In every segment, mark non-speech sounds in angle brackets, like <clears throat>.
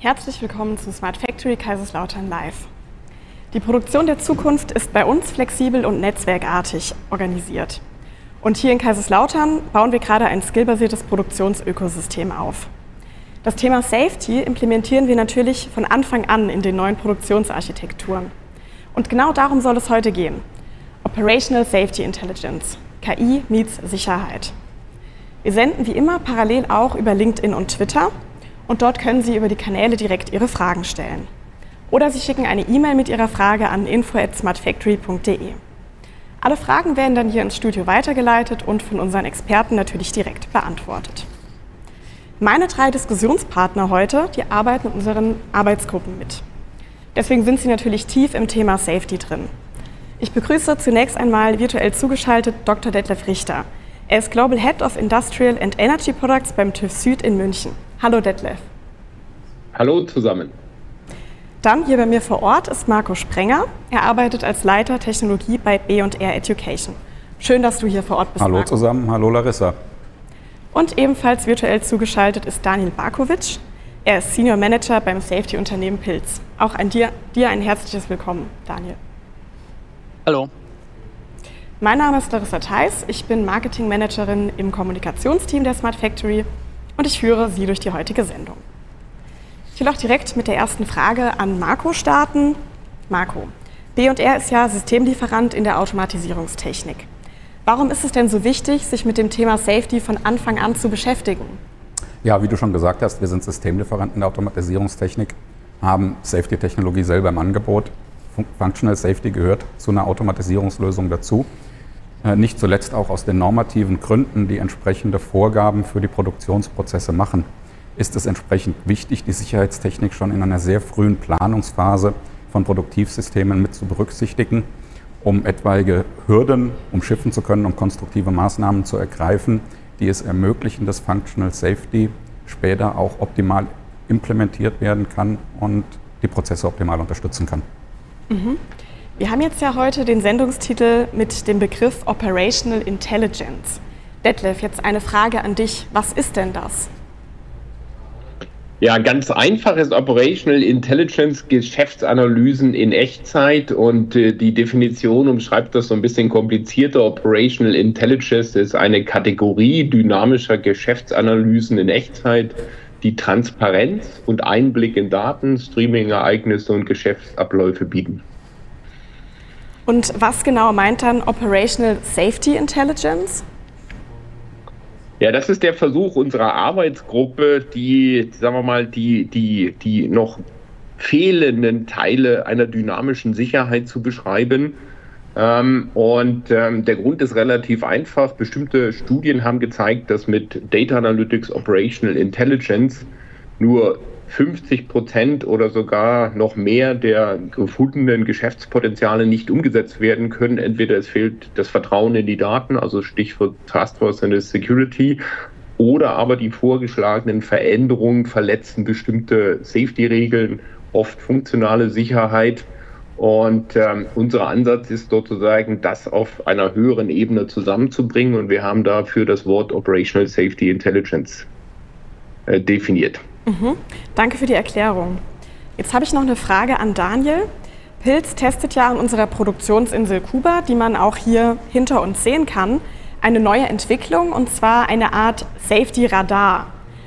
Herzlich willkommen zu Smart Factory Kaiserslautern Live. Die Produktion der Zukunft ist bei uns flexibel und netzwerkartig organisiert. Und hier in Kaiserslautern bauen wir gerade ein skillbasiertes Produktionsökosystem auf. Das Thema Safety implementieren wir natürlich von Anfang an in den neuen Produktionsarchitekturen. Und genau darum soll es heute gehen. Operational Safety Intelligence. KI meets Sicherheit. Wir senden wie immer parallel auch über LinkedIn und Twitter und dort können Sie über die Kanäle direkt Ihre Fragen stellen. Oder Sie schicken eine E-Mail mit Ihrer Frage an info@smartfactory.de. Alle Fragen werden dann hier ins Studio weitergeleitet und von unseren Experten natürlich direkt beantwortet. Meine drei Diskussionspartner heute, die arbeiten in unseren Arbeitsgruppen mit. Deswegen sind sie natürlich tief im Thema Safety drin. Ich begrüße zunächst einmal virtuell zugeschaltet Dr. Detlef Richter. Er ist Global Head of Industrial and Energy Products beim TÜV Süd in München. Hallo Detlef. Hallo zusammen. Dann hier bei mir vor Ort ist Marco Sprenger. Er arbeitet als Leiter Technologie bei B&R Education. Schön, dass du hier vor Ort bist. Hallo Marco. zusammen, hallo Larissa. Und ebenfalls virtuell zugeschaltet ist Daniel Barkovic. Er ist Senior Manager beim Safety-Unternehmen Pilz. Auch an dir, dir ein herzliches Willkommen, Daniel. Hallo. Mein Name ist Larissa Theis. Ich bin Marketing Managerin im Kommunikationsteam der Smart Factory und ich führe Sie durch die heutige Sendung. Ich will auch direkt mit der ersten Frage an Marco starten. Marco, B&R ist ja Systemlieferant in der Automatisierungstechnik. Warum ist es denn so wichtig, sich mit dem Thema Safety von Anfang an zu beschäftigen? Ja, wie du schon gesagt hast, wir sind Systemlieferant in der Automatisierungstechnik, haben Safety-Technologie selber im Angebot. Functional Safety gehört zu einer Automatisierungslösung dazu. Äh, nicht zuletzt auch aus den normativen Gründen, die entsprechende Vorgaben für die Produktionsprozesse machen, ist es entsprechend wichtig, die Sicherheitstechnik schon in einer sehr frühen Planungsphase von Produktivsystemen mit zu berücksichtigen, um etwaige Hürden umschiffen zu können, um konstruktive Maßnahmen zu ergreifen, die es ermöglichen, dass Functional Safety später auch optimal implementiert werden kann und die Prozesse optimal unterstützen kann. Mhm. Wir haben jetzt ja heute den Sendungstitel mit dem Begriff Operational Intelligence. Detlef, jetzt eine Frage an dich. Was ist denn das? Ja, ganz einfach ist Operational Intelligence Geschäftsanalysen in Echtzeit und äh, die Definition umschreibt das so ein bisschen komplizierter. Operational Intelligence ist eine Kategorie dynamischer Geschäftsanalysen in Echtzeit, die Transparenz und Einblick in Daten, Streaming-Ereignisse und Geschäftsabläufe bieten. Und was genau meint dann Operational Safety Intelligence? Ja, das ist der Versuch unserer Arbeitsgruppe, die, sagen wir mal, die, die, die noch fehlenden Teile einer dynamischen Sicherheit zu beschreiben. Ähm, und ähm, der Grund ist relativ einfach. Bestimmte Studien haben gezeigt, dass mit Data Analytics Operational Intelligence nur 50 Prozent oder sogar noch mehr der gefundenen Geschäftspotenziale nicht umgesetzt werden können. Entweder es fehlt das Vertrauen in die Daten, also Stichwort Trustworthiness Security, oder aber die vorgeschlagenen Veränderungen verletzen bestimmte Safety-Regeln, oft funktionale Sicherheit. Und ähm, unser Ansatz ist sozusagen, das auf einer höheren Ebene zusammenzubringen. Und wir haben dafür das Wort Operational Safety Intelligence äh, definiert. Mhm. Danke für die Erklärung. Jetzt habe ich noch eine Frage an Daniel. Pilz testet ja an unserer Produktionsinsel Kuba, die man auch hier hinter uns sehen kann, eine neue Entwicklung und zwar eine Art Safety Radar.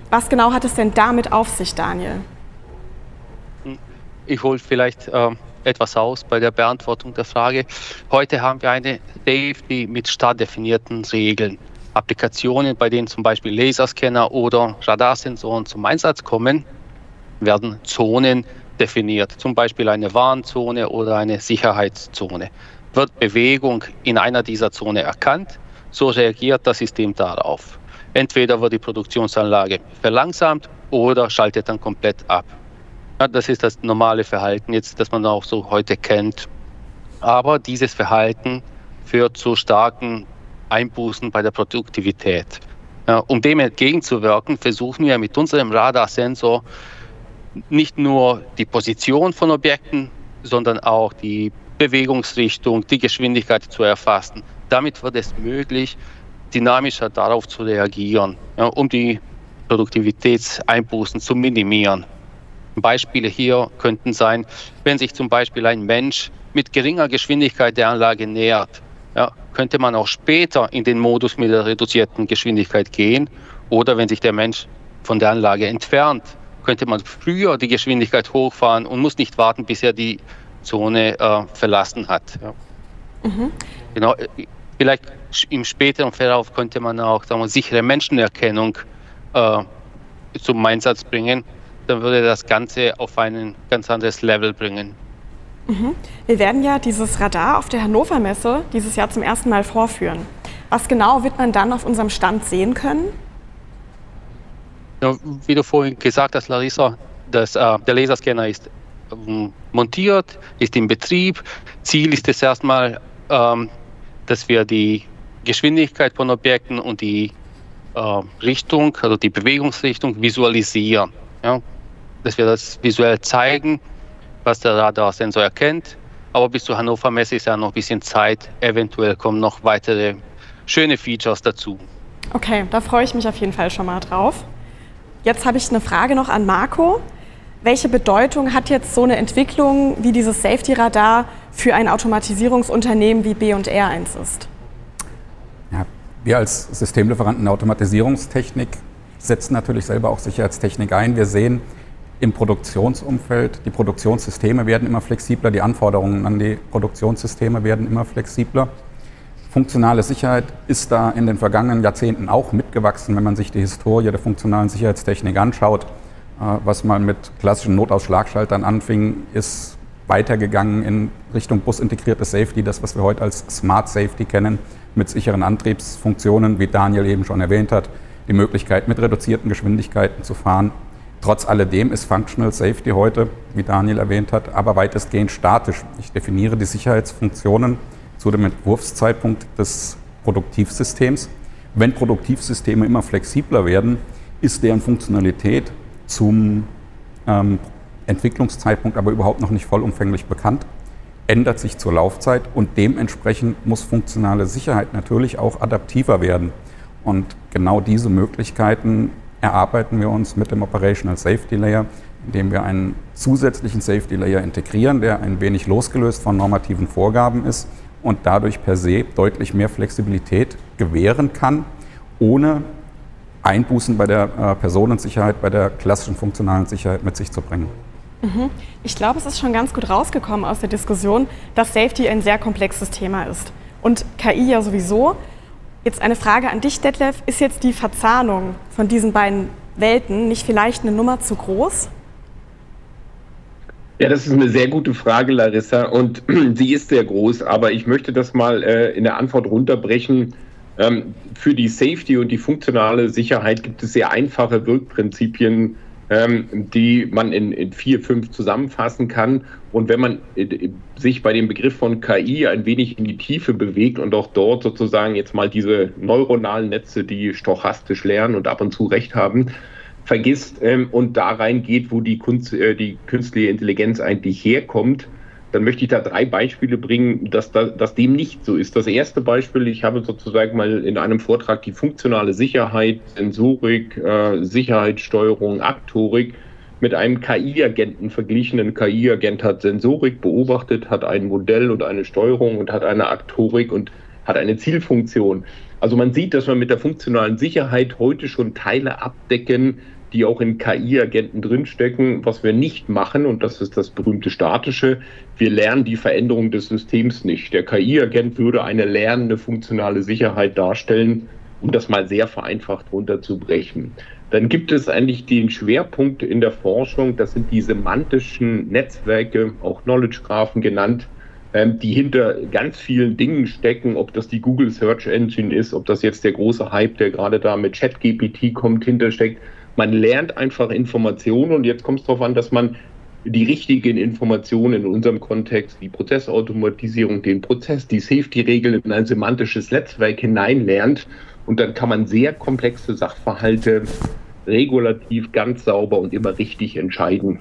Was genau hat es denn damit auf sich, Daniel? Ich hole vielleicht äh, etwas aus bei der Beantwortung der Frage. Heute haben wir eine Safety mit stark definierten Regeln. Applikationen, bei denen zum Beispiel Laserscanner oder Radarsensoren zum Einsatz kommen, werden Zonen definiert, zum Beispiel eine Warnzone oder eine Sicherheitszone. Wird Bewegung in einer dieser Zonen erkannt, so reagiert das System darauf. Entweder wird die Produktionsanlage verlangsamt oder schaltet dann komplett ab. Ja, das ist das normale Verhalten jetzt, das man auch so heute kennt. Aber dieses Verhalten führt zu starken Einbußen bei der Produktivität. Um dem entgegenzuwirken, versuchen wir mit unserem Radarsensor nicht nur die Position von Objekten, sondern auch die Bewegungsrichtung, die Geschwindigkeit zu erfassen. Damit wird es möglich, dynamischer darauf zu reagieren, um die Produktivitätseinbußen zu minimieren. Beispiele hier könnten sein, wenn sich zum Beispiel ein Mensch mit geringer Geschwindigkeit der Anlage nähert, ja, könnte man auch später in den Modus mit der reduzierten Geschwindigkeit gehen. Oder wenn sich der Mensch von der Anlage entfernt, könnte man früher die Geschwindigkeit hochfahren und muss nicht warten, bis er die Zone äh, verlassen hat. Ja. Mhm. Genau, äh, vielleicht im späteren Verlauf könnte man auch sagen wir, sichere Menschenerkennung äh, zum Einsatz bringen. Dann würde das Ganze auf ein ganz anderes Level bringen. Mhm. Wir werden ja dieses Radar auf der Hannover Messe dieses Jahr zum ersten Mal vorführen. Was genau wird man dann auf unserem Stand sehen können? Ja, wie du vorhin gesagt hast, Larissa, das, äh, der Laserscanner ist ähm, montiert, ist in Betrieb. Ziel ist es erstmal, ähm, dass wir die Geschwindigkeit von Objekten und die äh, Richtung, also die Bewegungsrichtung visualisieren. Ja? Dass wir das visuell zeigen, was der Radarsensor erkennt. Aber bis zur Hannover Messe ist ja noch ein bisschen Zeit. Eventuell kommen noch weitere schöne Features dazu. Okay, da freue ich mich auf jeden Fall schon mal drauf. Jetzt habe ich eine Frage noch an Marco. Welche Bedeutung hat jetzt so eine Entwicklung wie dieses Safety Radar für ein Automatisierungsunternehmen wie B&R1 ist? Ja, wir als Systemlieferanten der Automatisierungstechnik setzen natürlich selber auch Sicherheitstechnik ein. Wir sehen im Produktionsumfeld, die Produktionssysteme werden immer flexibler, die Anforderungen an die Produktionssysteme werden immer flexibler. Funktionale Sicherheit ist da in den vergangenen Jahrzehnten auch mitgewachsen, wenn man sich die Historie der funktionalen Sicherheitstechnik anschaut. Äh, was mal mit klassischen Notausschlagschaltern anfing, ist weitergegangen in Richtung busintegriertes Safety, das, was wir heute als Smart Safety kennen, mit sicheren Antriebsfunktionen, wie Daniel eben schon erwähnt hat, die Möglichkeit, mit reduzierten Geschwindigkeiten zu fahren. Trotz alledem ist Functional Safety heute, wie Daniel erwähnt hat, aber weitestgehend statisch. Ich definiere die Sicherheitsfunktionen zu dem Entwurfszeitpunkt des Produktivsystems. Wenn Produktivsysteme immer flexibler werden, ist deren Funktionalität zum ähm, Entwicklungszeitpunkt aber überhaupt noch nicht vollumfänglich bekannt, ändert sich zur Laufzeit und dementsprechend muss funktionale Sicherheit natürlich auch adaptiver werden. Und genau diese Möglichkeiten erarbeiten wir uns mit dem Operational Safety Layer, indem wir einen zusätzlichen Safety Layer integrieren, der ein wenig losgelöst von normativen Vorgaben ist und dadurch per se deutlich mehr Flexibilität gewähren kann, ohne Einbußen bei der äh, Personensicherheit, bei der klassischen funktionalen Sicherheit mit sich zu bringen. Mhm. Ich glaube, es ist schon ganz gut rausgekommen aus der Diskussion, dass Safety ein sehr komplexes Thema ist. Und KI ja sowieso. Jetzt eine Frage an dich, Detlef. Ist jetzt die Verzahnung von diesen beiden Welten nicht vielleicht eine Nummer zu groß? Ja, das ist eine sehr gute Frage, Larissa, und <clears throat> sie ist sehr groß, aber ich möchte das mal äh, in der Antwort runterbrechen ähm, für die Safety und die funktionale Sicherheit gibt es sehr einfache Wirkprinzipien, ähm, die man in, in, vier, fünf zusammenfassen kann. Und wenn man äh, sich bei dem Begriff von KI ein wenig in die Tiefe bewegt und auch dort sozusagen jetzt mal diese neuronalen Netze, die stochastisch lernen und ab und zu recht haben, vergisst ähm, und da reingeht, wo die, Kunst, äh, die künstliche Intelligenz eigentlich herkommt, dann möchte ich da drei Beispiele bringen, dass, da, dass dem nicht so ist. Das erste Beispiel, ich habe sozusagen mal in einem Vortrag die funktionale Sicherheit, Sensorik, äh, Sicherheitssteuerung, Aktorik mit einem KI-Agenten verglichen. Ein KI-Agent hat Sensorik beobachtet, hat ein Modell und eine Steuerung und hat eine Aktorik und hat eine Zielfunktion. Also man sieht, dass man mit der funktionalen Sicherheit heute schon Teile abdecken, die auch in KI-Agenten drinstecken. Was wir nicht machen, und das ist das berühmte Statische, wir lernen die Veränderung des Systems nicht. Der KI-Agent würde eine lernende funktionale Sicherheit darstellen, um das mal sehr vereinfacht runterzubrechen. Dann gibt es eigentlich den Schwerpunkt in der Forschung, das sind die semantischen Netzwerke, auch Knowledge-Graphen genannt, ähm, die hinter ganz vielen Dingen stecken, ob das die Google Search Engine ist, ob das jetzt der große Hype, der gerade da mit ChatGPT kommt, hintersteckt man lernt einfach Informationen und jetzt kommt es darauf an, dass man die richtigen Informationen in unserem Kontext, die Prozessautomatisierung, den Prozess, die Safety-Regeln in ein semantisches Netzwerk hineinlernt. Und dann kann man sehr komplexe Sachverhalte regulativ ganz sauber und immer richtig entscheiden.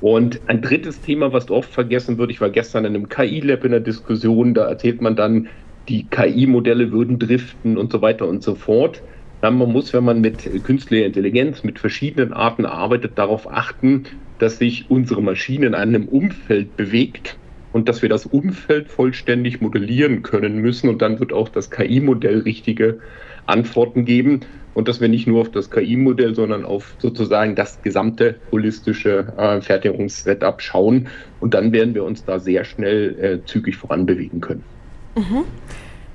Und ein drittes Thema, was oft vergessen wird, ich war gestern in einem KI-Lab in der Diskussion, da erzählt man dann, die KI-Modelle würden driften und so weiter und so fort. Man muss, wenn man mit künstlicher Intelligenz, mit verschiedenen Arten arbeitet, darauf achten, dass sich unsere Maschine in einem Umfeld bewegt und dass wir das Umfeld vollständig modellieren können müssen und dann wird auch das KI-Modell richtige Antworten geben und dass wir nicht nur auf das KI-Modell, sondern auf sozusagen das gesamte holistische äh, Fertigungssetup schauen und dann werden wir uns da sehr schnell äh, zügig voranbewegen können. Mhm.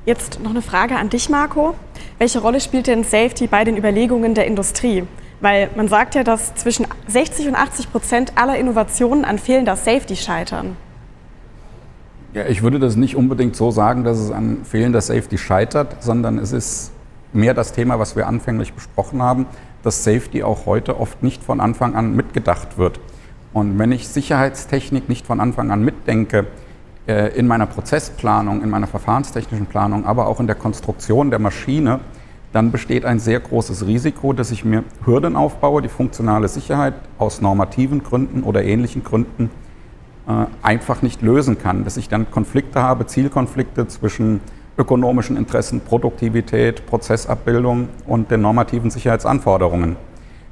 Jetzt noch eine Frage an dich, Marco. Welche Rolle spielt denn Safety bei den Überlegungen der Industrie? Weil man sagt ja, dass zwischen 60 und 80 Prozent aller Innovationen an fehlender Safety scheitern. Ja, ich würde das nicht unbedingt so sagen, dass es an fehlender Safety scheitert, sondern es ist mehr das Thema, was wir anfänglich besprochen haben, dass Safety auch heute oft nicht von Anfang an mitgedacht wird. Und wenn ich Sicherheitstechnik nicht von Anfang an mitdenke, in meiner Prozessplanung, in meiner verfahrenstechnischen Planung, aber auch in der Konstruktion der Maschine, dann besteht ein sehr großes Risiko, dass ich mir Hürden aufbaue, die funktionale Sicherheit aus normativen Gründen oder ähnlichen Gründen äh, einfach nicht lösen kann, dass ich dann Konflikte habe, Zielkonflikte zwischen ökonomischen Interessen, Produktivität, Prozessabbildung und den normativen Sicherheitsanforderungen.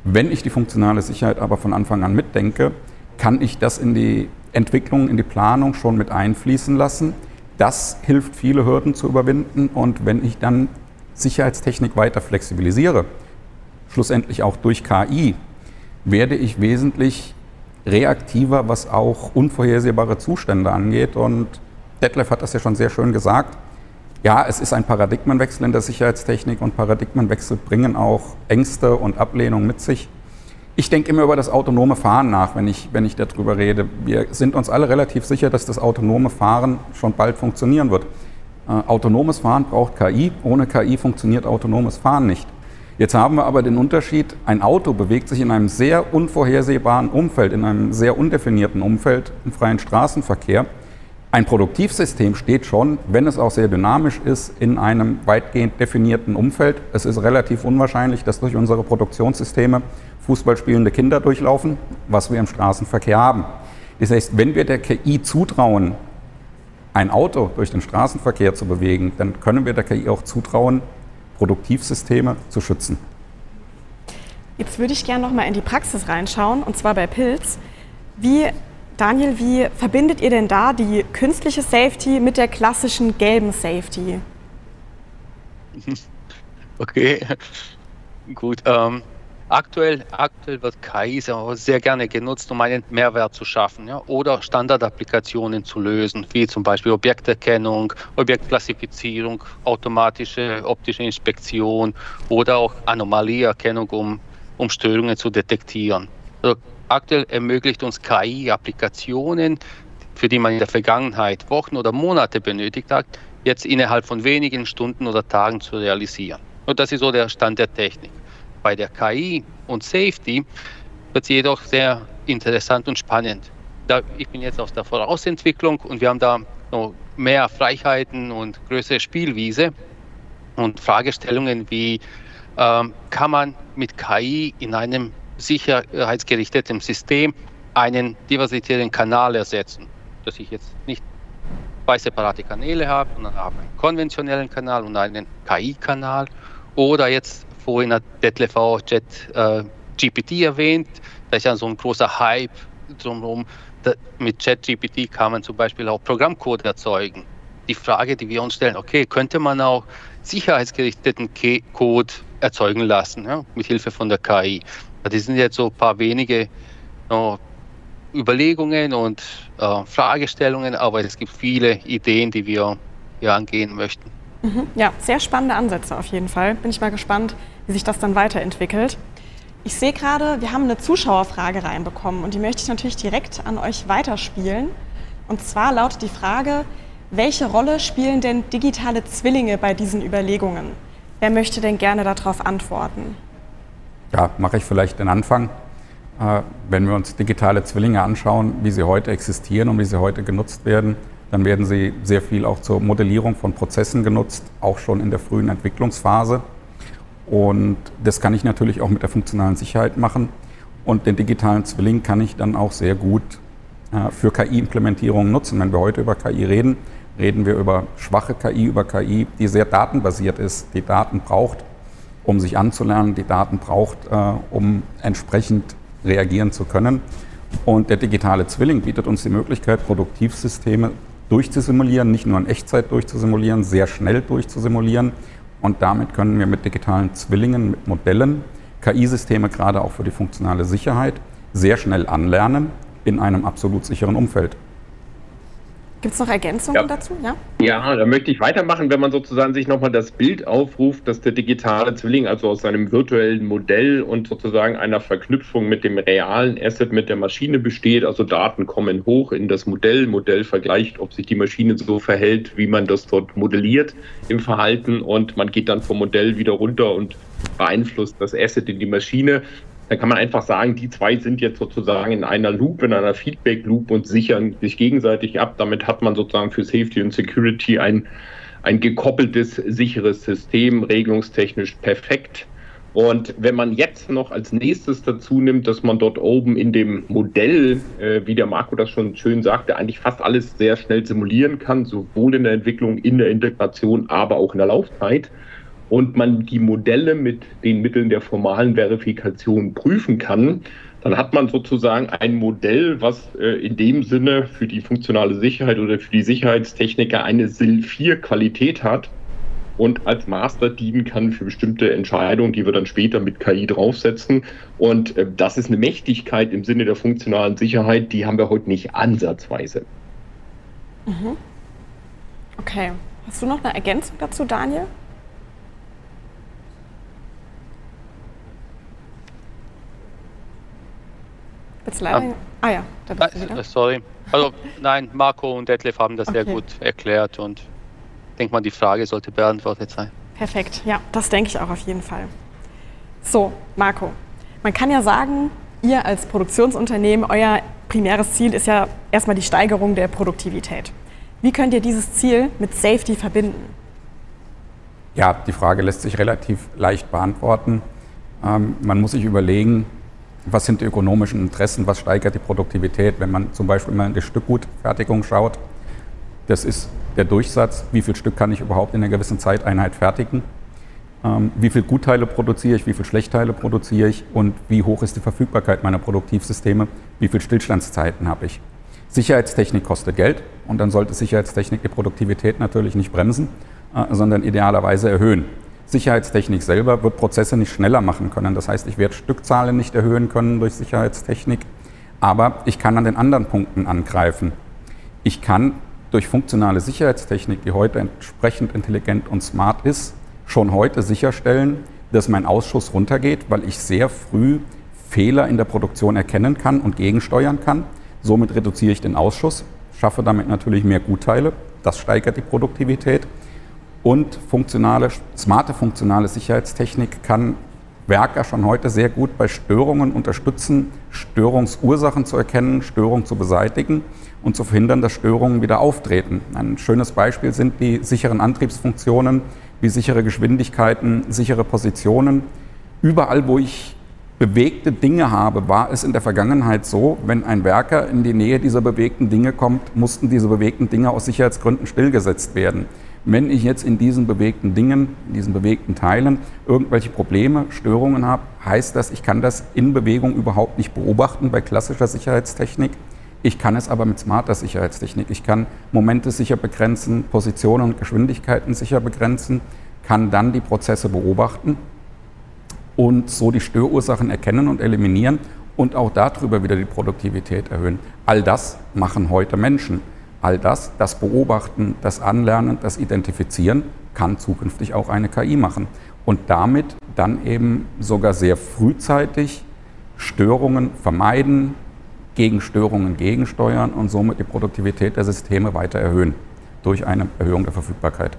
Wenn ich die funktionale Sicherheit aber von Anfang an mitdenke, kann ich das in die Entwicklung, in die Planung schon mit einfließen lassen. Das hilft, viele Hürden zu überwinden. Und wenn ich dann Sicherheitstechnik weiter flexibilisiere, schlussendlich auch durch KI, werde ich wesentlich reaktiver, was auch unvorhersehbare Zustände angeht. Und Detlef hat das ja schon sehr schön gesagt. Ja, es ist ein Paradigmenwechsel in der Sicherheitstechnik und Paradigmenwechsel bringen auch Ängste und Ablehnung mit sich. Ich denke immer über das autonome Fahren nach, wenn ich, wenn ich darüber rede. Wir sind uns alle relativ sicher, dass das autonome Fahren schon bald funktionieren wird. Äh, autonomes Fahren braucht KI. Ohne KI funktioniert autonomes Fahren nicht. Jetzt haben wir aber den Unterschied, ein Auto bewegt sich in einem sehr unvorhersehbaren Umfeld, in einem sehr undefinierten Umfeld im freien Straßenverkehr. Ein Produktivsystem steht schon, wenn es auch sehr dynamisch ist, in einem weitgehend definierten Umfeld. Es ist relativ unwahrscheinlich, dass durch unsere Produktionssysteme Fußballspielende Kinder durchlaufen, was wir im Straßenverkehr haben. Das heißt, wenn wir der KI zutrauen, ein Auto durch den Straßenverkehr zu bewegen, dann können wir der KI auch zutrauen, Produktivsysteme zu schützen. Jetzt würde ich gerne noch mal in die Praxis reinschauen, und zwar bei Pilz. Wie Daniel, wie verbindet ihr denn da die künstliche Safety mit der klassischen gelben Safety? <laughs> Okay, <laughs> gut. Ähm, aktuell, aktuell wird KI sehr gerne genutzt, um einen Mehrwert zu schaffen ja, oder Standardapplikationen zu lösen, wie zum Beispiel Objekterkennung, Objektklassifizierung, automatische optische Inspektion oder auch Anomalieerkennung, um, um Störungen zu detektieren. Also Aktuell ermöglicht uns KI Applikationen, für die man in der Vergangenheit Wochen oder Monate benötigt hat, jetzt innerhalb von wenigen Stunden oder Tagen zu realisieren. Und das ist so der Stand der Technik. Bei der KI und Safety wird es jedoch sehr interessant und spannend. Da, ich bin jetzt aus der Vorausentwicklung und wir haben da noch mehr Freiheiten und größere Spielwiese und Fragestellungen wie ähm, kann man mit KI in einem sicherheitsgerichtetem System einen diversitären Kanal ersetzen. Dass ich jetzt nicht zwei separate Kanäle habe, sondern habe einen konventionellen Kanal und einen KI-Kanal. Oder jetzt vorhin hat Detlef auch Jet, äh, GPT erwähnt, da ist ja so ein großer Hype drumherum. Mit ChatGPT kann man zum Beispiel auch Programmcode erzeugen. Die Frage, die wir uns stellen, okay, könnte man auch sicherheitsgerichteten Code erzeugen lassen, ja, mit Hilfe von der KI? Das sind jetzt so ein paar wenige Überlegungen und uh, Fragestellungen, aber es gibt viele Ideen, die wir hier angehen möchten. Mhm. Ja, sehr spannende Ansätze auf jeden Fall. Bin ich mal gespannt, wie sich das dann weiterentwickelt. Ich sehe gerade, wir haben eine Zuschauerfrage reinbekommen und die möchte ich natürlich direkt an euch weiterspielen. Und zwar lautet die Frage, welche Rolle spielen denn digitale Zwillinge bei diesen Überlegungen? Wer möchte denn gerne darauf antworten? Ja, mache ich vielleicht den Anfang. Äh, wenn wir uns digitale Zwillinge anschauen, wie sie heute existieren und wie sie heute genutzt werden, dann werden sie sehr viel auch zur Modellierung von Prozessen genutzt, auch schon in der frühen Entwicklungsphase. Und das kann ich natürlich auch mit der funktionalen Sicherheit machen. Und den digitalen Zwilling kann ich dann auch sehr gut äh, für KI-Implementierungen nutzen. Wenn wir heute über KI reden, reden wir über schwache KI, über KI, die sehr datenbasiert ist, die Daten braucht, um sich anzulernen, die Daten braucht, äh, um entsprechend reagieren zu können. Und der digitale Zwilling bietet uns die Möglichkeit, Produktivsysteme durchzusimulieren, nicht nur in Echtzeit durchzusimulieren, sehr schnell durchzusimulieren. Und damit können wir mit digitalen Zwillingen, mit Modellen, KI-Systeme gerade auch für die funktionale Sicherheit sehr schnell anlernen in einem absolut sicheren Umfeld. Gibt es noch Ergänzungen Ja. dazu? Ja? Ja, da möchte ich weitermachen, wenn man sozusagen sich nochmal das Bild aufruft, dass der digitale Zwilling also aus einem virtuellen Modell und sozusagen einer Verknüpfung mit dem realen Asset, mit der Maschine besteht. Also Daten kommen hoch in das Modell, Modell vergleicht, ob sich die Maschine so verhält, wie man das dort modelliert im Verhalten und man geht dann vom Modell wieder runter und beeinflusst das Asset in die Maschine. Da kann man einfach sagen, die zwei sind jetzt sozusagen in einer Loop, in einer Feedback-Loop und sichern sich gegenseitig ab. Damit hat man sozusagen für Safety und Security ein, ein gekoppeltes, sicheres System, regelungstechnisch perfekt. Und wenn man jetzt noch als nächstes dazu nimmt, dass man dort oben in dem Modell, äh, wie der Marco das schon schön sagte, eigentlich fast alles sehr schnell simulieren kann, sowohl in der Entwicklung, in der Integration, aber auch in der Laufzeit, und man die Modelle mit den Mitteln der formalen Verifikation prüfen kann, dann hat man sozusagen ein Modell, was äh, in dem Sinne für die funktionale Sicherheit oder für die Sicherheitstechniker eine SIL-4-Qualität hat und als Master dienen kann für bestimmte Entscheidungen, die wir dann später mit KI draufsetzen. Und äh, das ist eine Mächtigkeit im Sinne der funktionalen Sicherheit, die haben wir heute nicht ansatzweise. Okay. Hast du noch eine Ergänzung dazu, Daniel? Jetzt leider. Ähm, ah ja, da bist du wieder. Äh, Sorry. Also <laughs> nein, Marco und Detlef haben das sehr Okay. gut erklärt und ich denke mal, die Frage sollte beantwortet sein. Perfekt, ja, das denke ich auch auf jeden Fall. So, Marco, man kann ja sagen, ihr als Produktionsunternehmen, euer primäres Ziel ist ja erstmal die Steigerung der Produktivität. Wie könnt ihr dieses Ziel mit Safety verbinden? Ja, die Frage lässt sich relativ leicht beantworten. Ähm, man muss sich überlegen, was sind die ökonomischen Interessen, was steigert die Produktivität, wenn man zum Beispiel mal in die Stückgutfertigung schaut. Das ist der Durchsatz, wie viel Stück kann ich überhaupt in einer gewissen Zeiteinheit fertigen, ähm, wie viel Gutteile produziere ich, wie viel Schlechtteile produziere ich und wie hoch ist die Verfügbarkeit meiner Produktivsysteme, wie viel Stillstandszeiten habe ich. Sicherheitstechnik kostet Geld und dann sollte Sicherheitstechnik die Produktivität natürlich nicht bremsen, äh, sondern idealerweise erhöhen. Sicherheitstechnik selber wird Prozesse nicht schneller machen können. Das heißt, ich werde Stückzahlen nicht erhöhen können durch Sicherheitstechnik, aber ich kann an den anderen Punkten angreifen. Ich kann durch funktionale Sicherheitstechnik, die heute entsprechend intelligent und smart ist, schon heute sicherstellen, dass mein Ausschuss runtergeht, weil ich sehr früh Fehler in der Produktion erkennen kann und gegensteuern kann. Somit reduziere ich den Ausschuss, schaffe damit natürlich mehr Gutteile. Das steigert die Produktivität. Und funktionale, smarte funktionale Sicherheitstechnik kann Werker schon heute sehr gut bei Störungen unterstützen, Störungsursachen zu erkennen, Störungen zu beseitigen und zu verhindern, dass Störungen wieder auftreten. Ein schönes Beispiel sind die sicheren Antriebsfunktionen, wie sichere Geschwindigkeiten, sichere Positionen. Überall, wo ich bewegte Dinge habe, war es in der Vergangenheit so, wenn ein Werker in die Nähe dieser bewegten Dinge kommt, mussten diese bewegten Dinge aus Sicherheitsgründen stillgesetzt werden. Wenn ich jetzt in diesen bewegten Dingen, in diesen bewegten Teilen irgendwelche Probleme, Störungen habe, heißt das, ich kann das in Bewegung überhaupt nicht beobachten bei klassischer Sicherheitstechnik. Ich kann es aber mit smarter Sicherheitstechnik. Ich kann Momente sicher begrenzen, Positionen und Geschwindigkeiten sicher begrenzen, kann dann die Prozesse beobachten und so die Störursachen erkennen und eliminieren und auch darüber wieder die Produktivität erhöhen. All das machen heute Menschen. All das, das Beobachten, das Anlernen, das Identifizieren, kann zukünftig auch eine KI machen. Und damit dann eben sogar sehr frühzeitig Störungen vermeiden, gegen Störungen gegensteuern und somit die Produktivität der Systeme weiter erhöhen durch eine Erhöhung der Verfügbarkeit.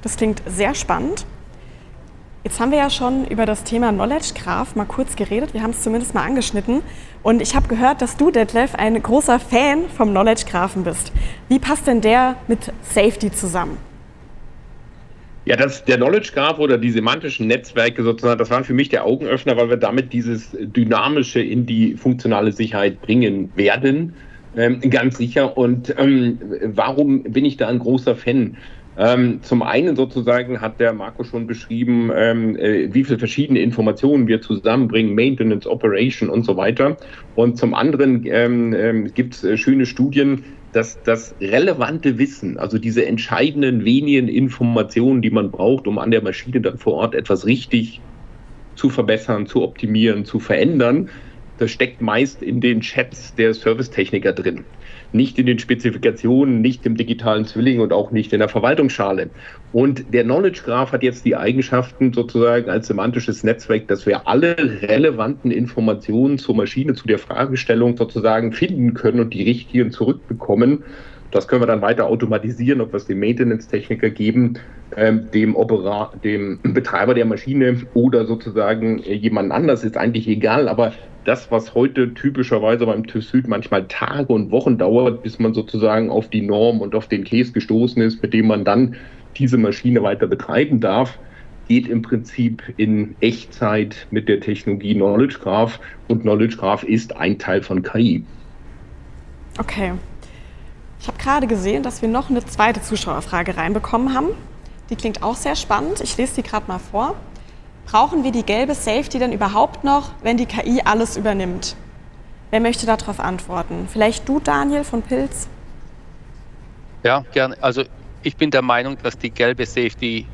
Das klingt sehr spannend. Jetzt haben wir ja schon über das Thema Knowledge Graph mal kurz geredet. Wir haben es zumindest mal angeschnitten. Und ich habe gehört, dass du, Detlef, ein großer Fan vom Knowledge Graphen bist. Wie passt denn der mit Safety zusammen? Ja, das, der Knowledge Graph oder die semantischen Netzwerke sozusagen, das waren für mich der Augenöffner, weil wir damit dieses Dynamische in die funktionale Sicherheit bringen werden. Ähm, ganz sicher. Und ähm, warum bin ich da ein großer Fan? Ähm, zum einen sozusagen hat der Marco schon beschrieben, ähm, äh, wie viele verschiedene Informationen wir zusammenbringen, Maintenance, Operation und so weiter. Und zum anderen ähm, ähm gibt es äh, schöne Studien, dass das relevante Wissen, also diese entscheidenden wenigen Informationen, die man braucht, um an der Maschine dann vor Ort etwas richtig zu verbessern, zu optimieren, zu verändern, das steckt meist in den Chats der Servicetechniker drin nicht in den Spezifikationen, nicht im digitalen Zwilling und auch nicht in der Verwaltungsschale. Und der Knowledge Graph hat jetzt die Eigenschaften sozusagen als semantisches Netzwerk, dass wir alle relevanten Informationen zur Maschine, zu der Fragestellung sozusagen finden können und die richtigen zurückbekommen. Das können wir dann weiter automatisieren, ob wir es dem Maintenance-Techniker geben, ähm, dem, Opera dem Betreiber der Maschine oder sozusagen jemand anders, ist eigentlich egal. Aber das, was heute typischerweise beim TÜV Süd manchmal Tage und Wochen dauert, bis man sozusagen auf die Norm und auf den Case gestoßen ist, mit dem man dann diese Maschine weiter betreiben darf, geht im Prinzip in Echtzeit mit der Technologie Knowledge Graph und Knowledge Graph ist ein Teil von KI. Okay. Ich habe gerade gesehen, dass wir noch eine zweite Zuschauerfrage reinbekommen haben. Die klingt auch sehr spannend. Ich lese die gerade mal vor. Brauchen wir die gelbe Safety denn überhaupt noch, wenn die KI alles übernimmt? Wer möchte darauf antworten? Vielleicht du, Daniel von Pilz? Ja, gerne. Also ich bin der Meinung, dass die gelbe Safety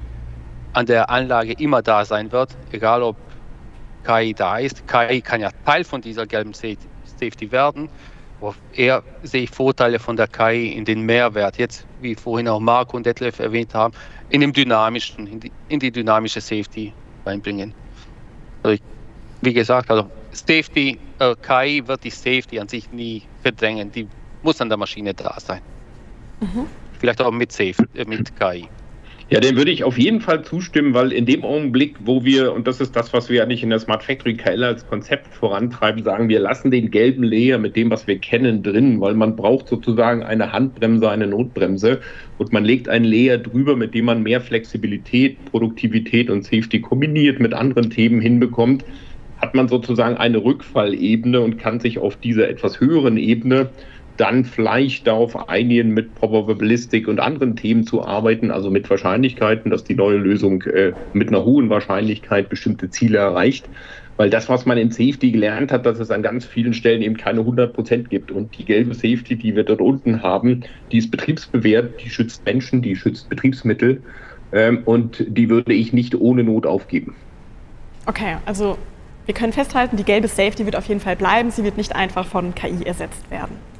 an der Anlage immer da sein wird, egal ob KI da ist. KI kann ja Teil von dieser gelben Safety werden. Eher sehe ich Vorteile von der KI in den Mehrwert. Jetzt, wie vorhin auch Marco und Detlef erwähnt haben, in dem dynamischen, in die, in die dynamische Safety reinbringen. Also ich, wie gesagt, also Safety, äh, KI wird die Safety an sich nie verdrängen. Die muss an der Maschine da sein. Mhm. Vielleicht auch mit, Safe, äh, mit KI. Ja, dem würde ich auf jeden Fall zustimmen, weil in dem Augenblick, wo wir, und das ist das, was wir ja nicht in der Smart Factory KL als Konzept vorantreiben, sagen, wir lassen den gelben Layer mit dem, was wir kennen, drin, weil man braucht sozusagen eine Handbremse, eine Notbremse und man legt einen Layer drüber, mit dem man mehr Flexibilität, Produktivität und Safety kombiniert mit anderen Themen hinbekommt, hat man sozusagen eine Rückfallebene und kann sich auf dieser etwas höheren Ebene dann vielleicht darauf einigen, mit Probabilistik und anderen Themen zu arbeiten, also mit Wahrscheinlichkeiten, dass die neue Lösung äh, mit einer hohen Wahrscheinlichkeit bestimmte Ziele erreicht. Weil das, was man in Safety gelernt hat, dass es an ganz vielen Stellen eben keine 100 Prozent gibt. Und die gelbe Safety, die wir dort unten haben, die ist betriebsbewährt, die schützt Menschen, die schützt Betriebsmittel. Ähm, und die würde ich nicht ohne Not aufgeben. Okay, also wir können festhalten, die gelbe Safety wird auf jeden Fall bleiben. Sie wird nicht einfach von KI ersetzt werden.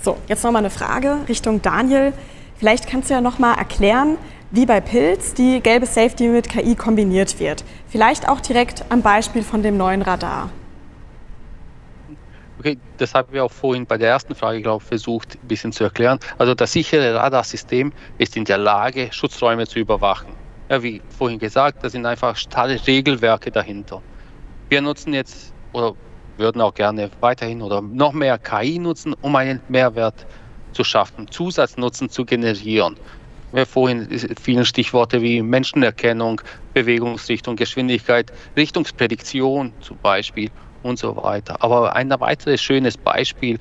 So, jetzt nochmal eine Frage Richtung Daniel. Vielleicht kannst du ja nochmal erklären, wie bei Pilz die gelbe Safety mit KI kombiniert wird. Vielleicht auch direkt am Beispiel von dem neuen Radar. Okay, das haben wir auch vorhin bei der ersten Frage, glaube ich, versucht, ein bisschen zu erklären. Also das sichere Radarsystem ist in der Lage, Schutzräume zu überwachen. Ja, wie vorhin gesagt, da sind einfach starre Regelwerke dahinter. Wir nutzen jetzt, oder würden auch gerne weiterhin oder noch mehr KI nutzen, um einen Mehrwert zu schaffen, Zusatznutzen zu generieren. Wir vorhin vielen Stichworte wie Menschenerkennung, Bewegungsrichtung, Geschwindigkeit, Richtungsprädiktion zum Beispiel und so weiter. Aber ein weiteres schönes Beispiel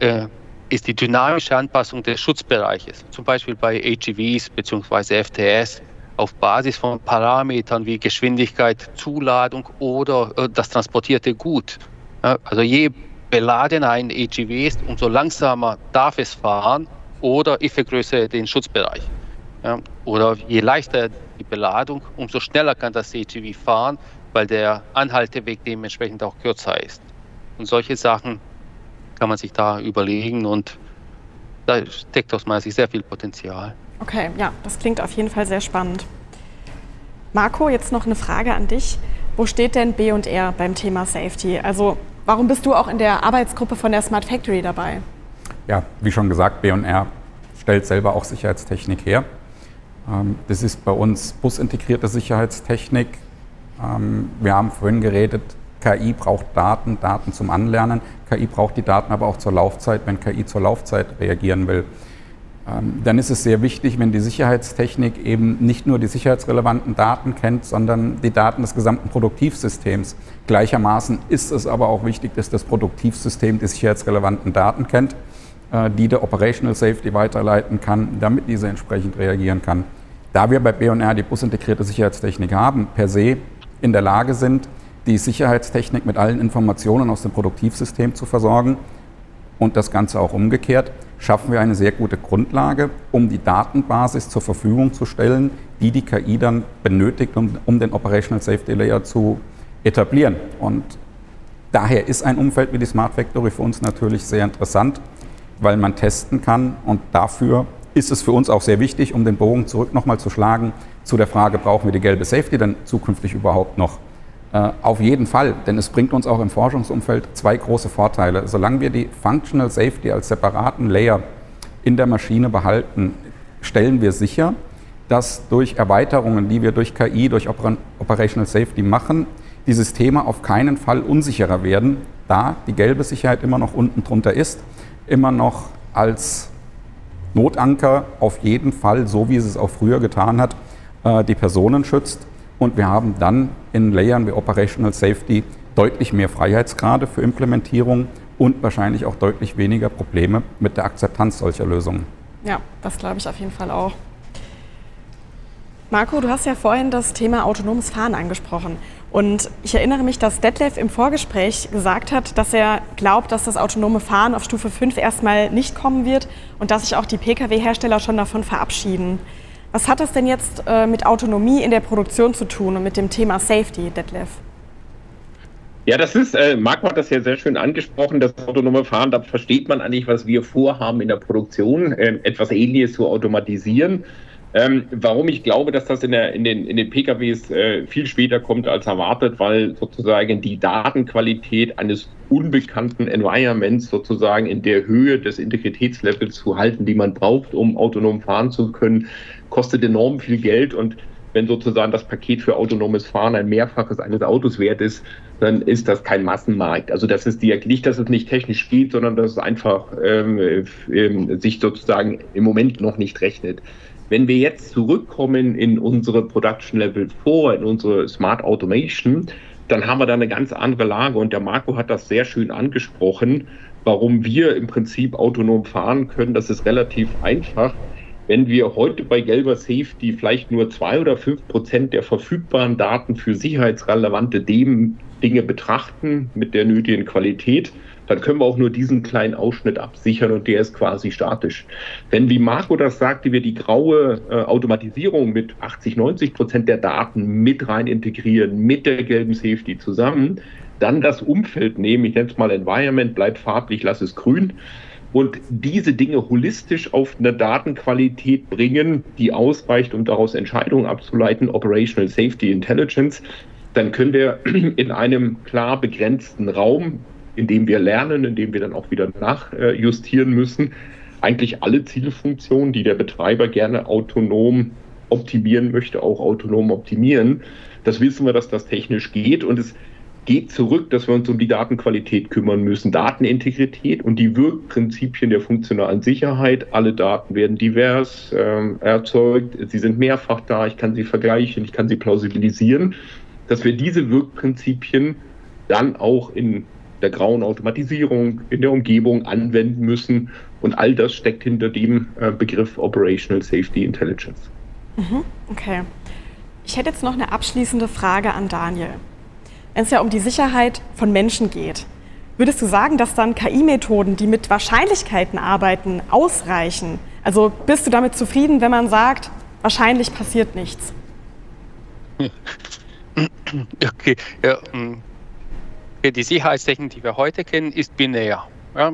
äh, ist die dynamische Anpassung des Schutzbereiches, zum Beispiel bei AGVs bzw. FTS auf Basis von Parametern wie Geschwindigkeit, Zuladung oder äh, das transportierte Gut. Also je beladener ein EGW ist, umso langsamer darf es fahren oder ich vergrößere den Schutzbereich. Oder je leichter die Beladung, umso schneller kann das EGW fahren, weil der Anhalteweg dementsprechend auch kürzer ist. Und solche Sachen kann man sich da überlegen und da steckt aus meiner Sicht sehr viel Potenzial. Okay, ja, das klingt auf jeden Fall sehr spannend. Marco, jetzt noch eine Frage an dich. Wo steht denn B&R beim Thema Safety? Also warum bist du auch in der Arbeitsgruppe von der Smart Factory dabei? Ja, wie schon gesagt, B&R stellt selber auch Sicherheitstechnik her. Ähm, das ist bei uns busintegrierte Sicherheitstechnik. Ähm, wir haben vorhin geredet, KI braucht Daten, Daten zum Anlernen. KI braucht die Daten aber auch zur Laufzeit, wenn KI zur Laufzeit reagieren will. Ähm, dann ist es sehr wichtig, wenn die Sicherheitstechnik eben nicht nur die sicherheitsrelevanten Daten kennt, sondern die Daten des gesamten Produktivsystems. Gleichermaßen ist es aber auch wichtig, dass das Produktivsystem die sicherheitsrelevanten Daten kennt, äh, die der Operational Safety weiterleiten kann, damit diese entsprechend reagieren kann. Da wir bei B&R die busintegrierte Sicherheitstechnik haben, per se in der Lage sind, die Sicherheitstechnik mit allen Informationen aus dem Produktivsystem zu versorgen und das Ganze auch umgekehrt, schaffen wir eine sehr gute Grundlage, um die Datenbasis zur Verfügung zu stellen, die die KI dann benötigt, um, um den Operational Safety Layer zu etablieren. Und daher ist ein Umfeld wie die Smart Factory für uns natürlich sehr interessant, weil man testen kann und dafür ist es für uns auch sehr wichtig, um den Bogen zurück nochmal zu schlagen zu der Frage, brauchen wir die gelbe Safety denn zukünftig überhaupt noch? Äh, auf jeden Fall, denn es bringt uns auch im Forschungsumfeld zwei große Vorteile. Solange wir die Functional Safety als separaten Layer in der Maschine behalten, stellen wir sicher, dass durch Erweiterungen, die wir durch KI, durch Operational Safety machen, die Systeme auf keinen Fall unsicherer werden, da die gelbe Sicherheit immer noch unten drunter ist, immer noch als Notanker auf jeden Fall, so wie es es auch früher getan hat, äh, die Personen schützt und wir haben dann in Layern wie Operational Safety deutlich mehr Freiheitsgrade für Implementierung und wahrscheinlich auch deutlich weniger Probleme mit der Akzeptanz solcher Lösungen. Ja, das glaube ich auf jeden Fall auch. Marco, du hast ja vorhin das Thema autonomes Fahren angesprochen. Und ich erinnere mich, dass Detlef im Vorgespräch gesagt hat, dass er glaubt, dass das autonome Fahren auf Stufe 5 erstmal nicht kommen wird und dass sich auch die Pkw-Hersteller schon davon verabschieden. Was hat das denn jetzt äh, mit Autonomie in der Produktion zu tun und mit dem Thema Safety, Detlef? Ja, das ist, äh, Marco hat das ja sehr schön angesprochen, das autonome Fahren, da versteht man eigentlich, was wir vorhaben in der Produktion, äh, etwas Ähnliches zu automatisieren. Ähm, warum ich glaube, dass das in, der, in, den, in den PKWs äh, viel später kommt als erwartet, weil sozusagen die Datenqualität eines unbekannten Environments sozusagen in der Höhe des Integritätslevels zu halten, die man braucht, um autonom fahren zu können, kostet enorm viel Geld und wenn sozusagen das Paket für autonomes Fahren ein Mehrfaches eines Autos wert ist, dann ist das kein Massenmarkt. Also das ist die, nicht, dass es nicht technisch geht, sondern dass es einfach ähm, ähm, sich sozusagen im Moment noch nicht rechnet. Wenn wir jetzt zurückkommen in unsere Production Level 4, in unsere Smart Automation, dann haben wir da eine ganz andere Lage. Und der Marco hat das sehr schön angesprochen, warum wir im Prinzip autonom fahren können. Das ist relativ einfach. Wenn wir heute bei gelber Safety vielleicht nur zwei oder fünf Prozent der verfügbaren Daten für sicherheitsrelevante Dinge betrachten mit der nötigen Qualität, dann können wir auch nur diesen kleinen Ausschnitt absichern und der ist quasi statisch. Wenn, wie Marco das sagte, wir die graue äh, Automatisierung mit 80, 90 Prozent der Daten mit rein integrieren, mit der gelben Safety zusammen, dann das Umfeld nehmen, ich nenne es mal Environment, bleibt farblich, lass es grün, und diese Dinge holistisch auf eine Datenqualität bringen, die ausreicht, um daraus Entscheidungen abzuleiten, Operational Safety Intelligence, dann können wir <clears throat> in einem klar begrenzten Raum indem wir lernen, indem wir dann auch wieder nachjustieren müssen, eigentlich alle Zielfunktionen, die der Betreiber gerne autonom optimieren möchte, auch autonom optimieren. Das wissen wir, dass das technisch geht und es geht zurück, dass wir uns um die Datenqualität kümmern müssen, Datenintegrität und die Wirkprinzipien der funktionalen Sicherheit. Alle Daten werden divers äh, erzeugt, sie sind mehrfach da, ich kann sie vergleichen, ich kann sie plausibilisieren, dass wir diese Wirkprinzipien dann auch in der grauen Automatisierung in der Umgebung anwenden müssen. Und all das steckt hinter dem äh, Begriff Operational Safety Intelligence. Mhm, okay. Ich hätte jetzt noch eine abschließende Frage an Daniel. Wenn es ja um die Sicherheit von Menschen geht, würdest du sagen, dass dann KI-Methoden, die mit Wahrscheinlichkeiten arbeiten, ausreichen? Also bist du damit zufrieden, wenn man sagt, wahrscheinlich passiert nichts? <laughs> Okay, ja, mm, die Sicherheitstechnik, die wir heute kennen, ist binär. Ja?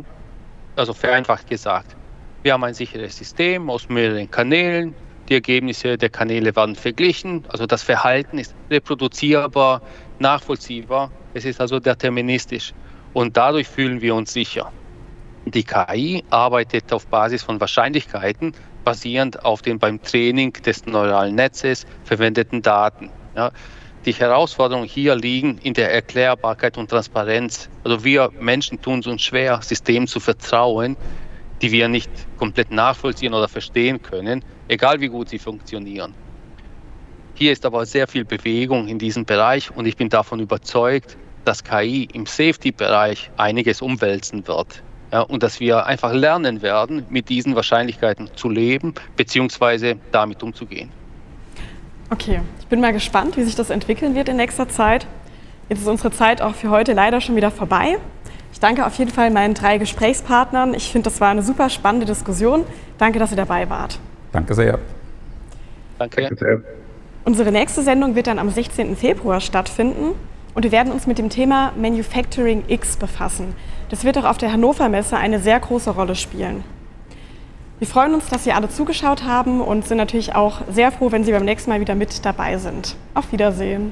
Also vereinfacht gesagt. Wir haben ein sicheres System aus mehreren Kanälen. Die Ergebnisse der Kanäle werden verglichen. Also das Verhalten ist reproduzierbar, nachvollziehbar. Es ist also deterministisch. Und dadurch fühlen wir uns sicher. Die KI arbeitet auf Basis von Wahrscheinlichkeiten, basierend auf den beim Training des neuralen Netzes verwendeten Daten. Ja, die Herausforderungen hier liegen in der Erklärbarkeit und Transparenz. Also wir Menschen tun es uns schwer, Systemen zu vertrauen, die wir nicht komplett nachvollziehen oder verstehen können, egal wie gut sie funktionieren. Hier ist aber sehr viel Bewegung in diesem Bereich und ich bin davon überzeugt, dass KI im Safety-Bereich einiges umwälzen wird. Ja, und dass wir einfach lernen werden, mit diesen Wahrscheinlichkeiten zu leben bzw. damit umzugehen. Okay, ich bin mal gespannt, wie sich das entwickeln wird in nächster Zeit. Jetzt ist unsere Zeit auch für heute leider schon wieder vorbei. Ich danke auf jeden Fall meinen drei Gesprächspartnern. Ich finde, das war eine super spannende Diskussion. Danke, dass ihr dabei wart. Danke sehr. Danke. Danke sehr. Unsere nächste Sendung wird dann am 16. Februar stattfinden und wir werden uns mit dem Thema Manufacturing X befassen. Das wird auch auf der Hannover Messe eine sehr große Rolle spielen. Wir freuen uns, dass Sie alle zugeschaut haben und sind natürlich auch sehr froh, wenn Sie beim nächsten Mal wieder mit dabei sind. Auf Wiedersehen.